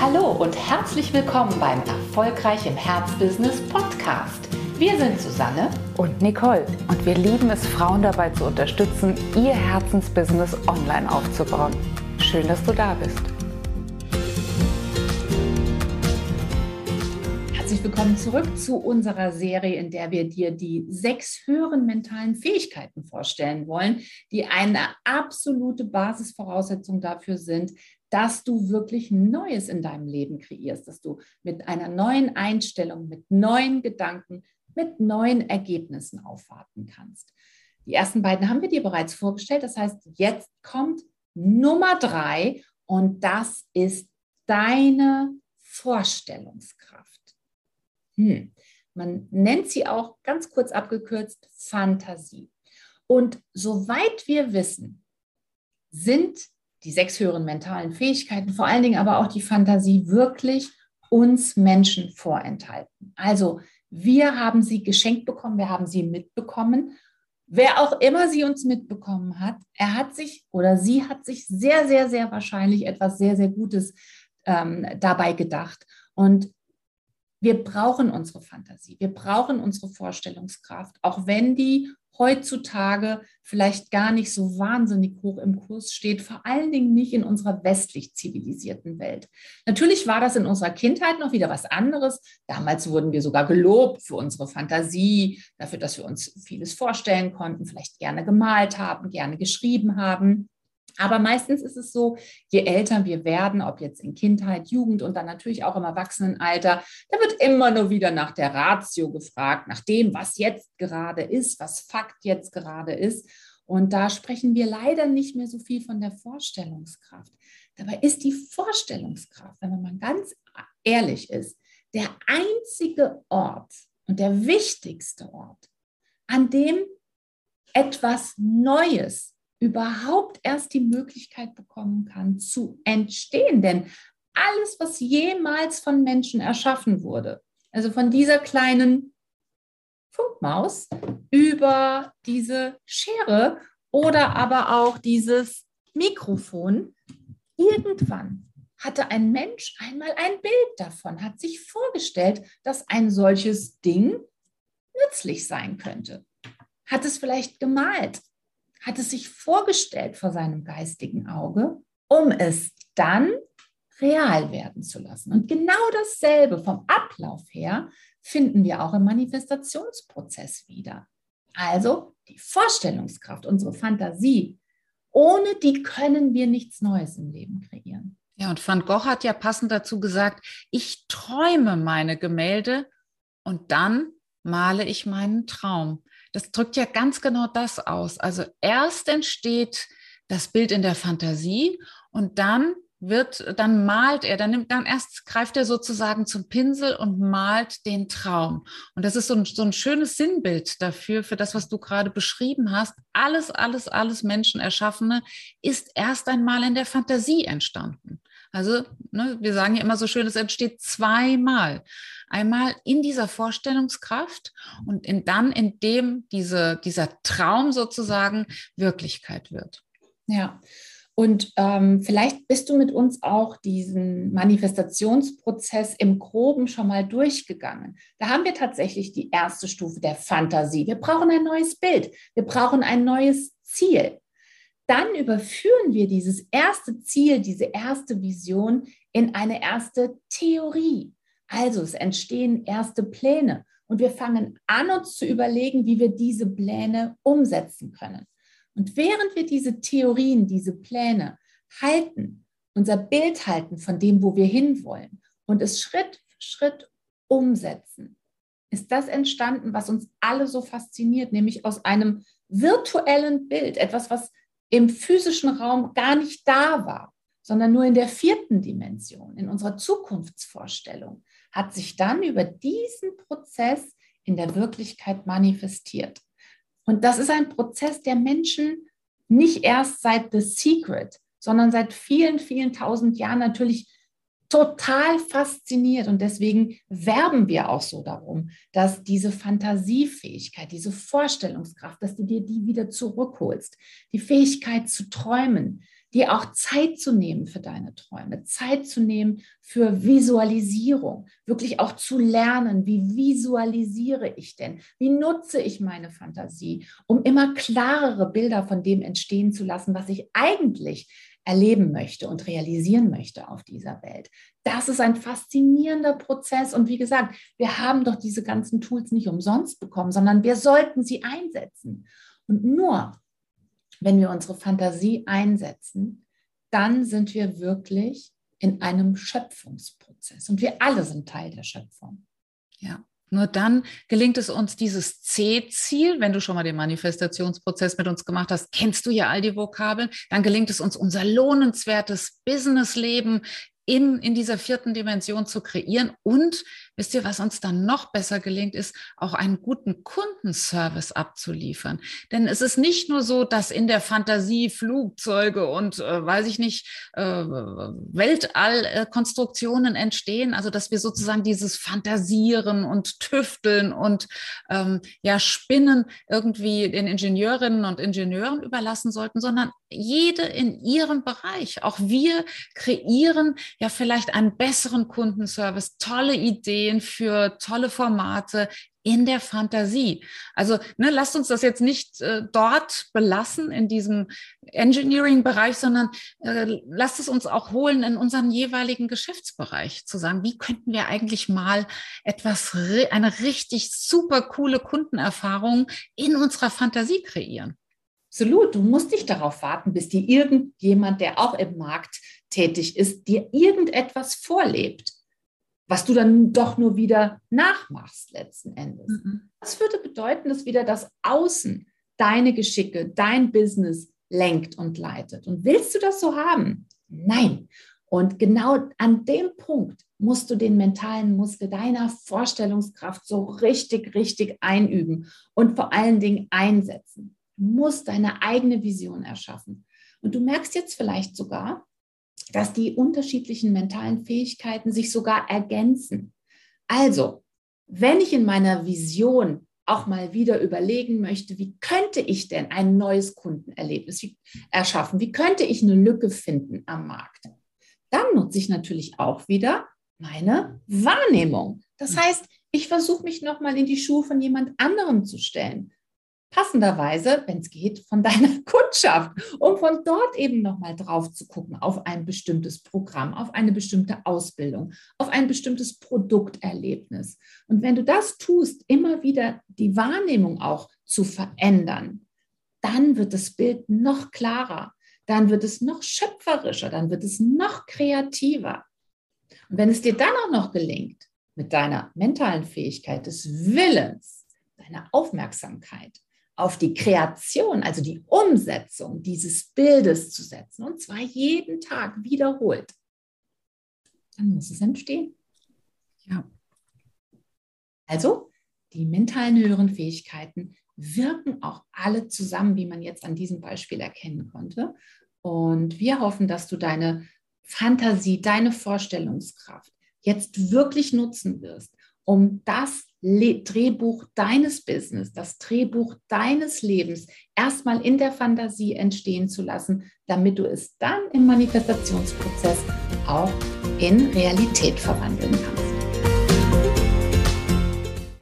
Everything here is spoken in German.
Hallo und herzlich willkommen beim Erfolgreich im Herzbusiness Podcast. Wir sind Susanne und Nicole und wir lieben es, Frauen dabei zu unterstützen, ihr Herzensbusiness online aufzubauen. Schön, dass du da bist. Herzlich willkommen zurück zu unserer Serie, in der wir dir die sechs höheren mentalen Fähigkeiten vorstellen wollen, die eine absolute Basisvoraussetzung dafür sind, dass du wirklich Neues in deinem Leben kreierst, dass du mit einer neuen Einstellung, mit neuen Gedanken, mit neuen Ergebnissen aufwarten kannst. Die ersten beiden haben wir dir bereits vorgestellt. Das heißt, jetzt kommt Nummer drei und das ist deine Vorstellungskraft. Hm. Man nennt sie auch ganz kurz abgekürzt Fantasie. Und soweit wir wissen, sind die sechs höheren mentalen Fähigkeiten, vor allen Dingen aber auch die Fantasie wirklich uns Menschen vorenthalten. Also wir haben sie geschenkt bekommen, wir haben sie mitbekommen. Wer auch immer sie uns mitbekommen hat, er hat sich oder sie hat sich sehr, sehr, sehr wahrscheinlich etwas sehr, sehr Gutes ähm, dabei gedacht. Und wir brauchen unsere Fantasie, wir brauchen unsere Vorstellungskraft, auch wenn die heutzutage vielleicht gar nicht so wahnsinnig hoch im Kurs steht, vor allen Dingen nicht in unserer westlich zivilisierten Welt. Natürlich war das in unserer Kindheit noch wieder was anderes. Damals wurden wir sogar gelobt für unsere Fantasie, dafür, dass wir uns vieles vorstellen konnten, vielleicht gerne gemalt haben, gerne geschrieben haben. Aber meistens ist es so, je älter wir werden, ob jetzt in Kindheit, Jugend und dann natürlich auch im Erwachsenenalter, da wird immer nur wieder nach der Ratio gefragt, nach dem, was jetzt gerade ist, was Fakt jetzt gerade ist. Und da sprechen wir leider nicht mehr so viel von der Vorstellungskraft. Dabei ist die Vorstellungskraft, wenn man ganz ehrlich ist, der einzige Ort und der wichtigste Ort, an dem etwas Neues überhaupt erst die Möglichkeit bekommen kann zu entstehen. Denn alles, was jemals von Menschen erschaffen wurde, also von dieser kleinen Funkmaus über diese Schere oder aber auch dieses Mikrofon, irgendwann hatte ein Mensch einmal ein Bild davon, hat sich vorgestellt, dass ein solches Ding nützlich sein könnte. Hat es vielleicht gemalt, hat es sich vorgestellt vor seinem geistigen Auge, um es dann real werden zu lassen. Und genau dasselbe vom Ablauf her finden wir auch im Manifestationsprozess wieder. Also die Vorstellungskraft, unsere Fantasie, ohne die können wir nichts Neues im Leben kreieren. Ja, und Van Gogh hat ja passend dazu gesagt, ich träume meine Gemälde und dann male ich meinen Traum das drückt ja ganz genau das aus. Also erst entsteht das Bild in der Fantasie und dann wird, dann malt er, dann nimmt, dann erst greift er sozusagen zum Pinsel und malt den Traum. Und das ist so ein, so ein schönes Sinnbild dafür, für das, was du gerade beschrieben hast. Alles, alles, alles Menschenerschaffene ist erst einmal in der Fantasie entstanden. Also, ne, wir sagen ja immer so schön, es entsteht zweimal. Einmal in dieser Vorstellungskraft und in, dann, indem diese, dieser Traum sozusagen Wirklichkeit wird. Ja. Und ähm, vielleicht bist du mit uns auch diesen Manifestationsprozess im Groben schon mal durchgegangen. Da haben wir tatsächlich die erste Stufe der Fantasie. Wir brauchen ein neues Bild. Wir brauchen ein neues Ziel dann überführen wir dieses erste Ziel, diese erste Vision in eine erste Theorie. Also es entstehen erste Pläne und wir fangen an, uns zu überlegen, wie wir diese Pläne umsetzen können. Und während wir diese Theorien, diese Pläne halten, unser Bild halten von dem, wo wir hinwollen und es Schritt für Schritt umsetzen, ist das entstanden, was uns alle so fasziniert, nämlich aus einem virtuellen Bild, etwas, was im physischen Raum gar nicht da war, sondern nur in der vierten Dimension, in unserer Zukunftsvorstellung, hat sich dann über diesen Prozess in der Wirklichkeit manifestiert. Und das ist ein Prozess, der Menschen nicht erst seit The Secret, sondern seit vielen, vielen tausend Jahren natürlich total fasziniert und deswegen werben wir auch so darum, dass diese Fantasiefähigkeit, diese Vorstellungskraft, dass du dir die wieder zurückholst, die Fähigkeit zu träumen, dir auch Zeit zu nehmen für deine Träume, Zeit zu nehmen für Visualisierung, wirklich auch zu lernen, wie visualisiere ich denn, wie nutze ich meine Fantasie, um immer klarere Bilder von dem entstehen zu lassen, was ich eigentlich erleben möchte und realisieren möchte auf dieser Welt. Das ist ein faszinierender Prozess. Und wie gesagt, wir haben doch diese ganzen Tools nicht umsonst bekommen, sondern wir sollten sie einsetzen. Und nur wenn wir unsere Fantasie einsetzen, dann sind wir wirklich in einem Schöpfungsprozess. Und wir alle sind Teil der Schöpfung. Ja. Nur dann gelingt es uns, dieses C-Ziel, wenn du schon mal den Manifestationsprozess mit uns gemacht hast, kennst du ja all die Vokabeln, dann gelingt es uns, unser lohnenswertes Businessleben in, in dieser vierten Dimension zu kreieren. Und wisst ihr, was uns dann noch besser gelingt, ist auch einen guten Kundenservice abzuliefern. Denn es ist nicht nur so, dass in der Fantasie Flugzeuge und, äh, weiß ich nicht, äh, Weltallkonstruktionen äh, entstehen, also dass wir sozusagen dieses Fantasieren und Tüfteln und ähm, ja, Spinnen irgendwie den Ingenieurinnen und Ingenieuren überlassen sollten, sondern jede in ihrem Bereich. Auch wir kreieren ja vielleicht einen besseren Kundenservice, tolle Ideen für tolle Formate in der Fantasie. Also ne, lasst uns das jetzt nicht äh, dort belassen in diesem Engineering-Bereich, sondern äh, lasst es uns auch holen in unseren jeweiligen Geschäftsbereich, zu sagen, wie könnten wir eigentlich mal etwas, eine richtig super coole Kundenerfahrung in unserer Fantasie kreieren. Absolut. Du musst nicht darauf warten, bis dir irgendjemand, der auch im Markt tätig ist, dir irgendetwas vorlebt, was du dann doch nur wieder nachmachst letzten Endes. Mhm. Das würde bedeuten, dass wieder das Außen deine Geschicke, dein Business lenkt und leitet. Und willst du das so haben? Nein. Und genau an dem Punkt musst du den mentalen Muskel deiner Vorstellungskraft so richtig, richtig einüben und vor allen Dingen einsetzen. Du musst deine eigene Vision erschaffen. Und du merkst jetzt vielleicht sogar, dass die unterschiedlichen mentalen Fähigkeiten sich sogar ergänzen. Also, wenn ich in meiner Vision auch mal wieder überlegen möchte, wie könnte ich denn ein neues Kundenerlebnis erschaffen? Wie könnte ich eine Lücke finden am Markt? Dann nutze ich natürlich auch wieder meine Wahrnehmung. Das heißt, ich versuche mich nochmal in die Schuhe von jemand anderem zu stellen passenderweise, wenn es geht, von deiner Kundschaft, um von dort eben nochmal drauf zu gucken auf ein bestimmtes Programm, auf eine bestimmte Ausbildung, auf ein bestimmtes Produkterlebnis. Und wenn du das tust, immer wieder die Wahrnehmung auch zu verändern, dann wird das Bild noch klarer, dann wird es noch schöpferischer, dann wird es noch kreativer. Und wenn es dir dann auch noch gelingt, mit deiner mentalen Fähigkeit des Willens, deiner Aufmerksamkeit, auf die Kreation, also die Umsetzung dieses Bildes zu setzen, und zwar jeden Tag wiederholt, dann muss es entstehen. Ja. Also, die mentalen höheren Fähigkeiten wirken auch alle zusammen, wie man jetzt an diesem Beispiel erkennen konnte. Und wir hoffen, dass du deine Fantasie, deine Vorstellungskraft jetzt wirklich nutzen wirst, um das Drehbuch deines Business, das Drehbuch deines Lebens erstmal in der Fantasie entstehen zu lassen, damit du es dann im Manifestationsprozess auch in Realität verwandeln kannst.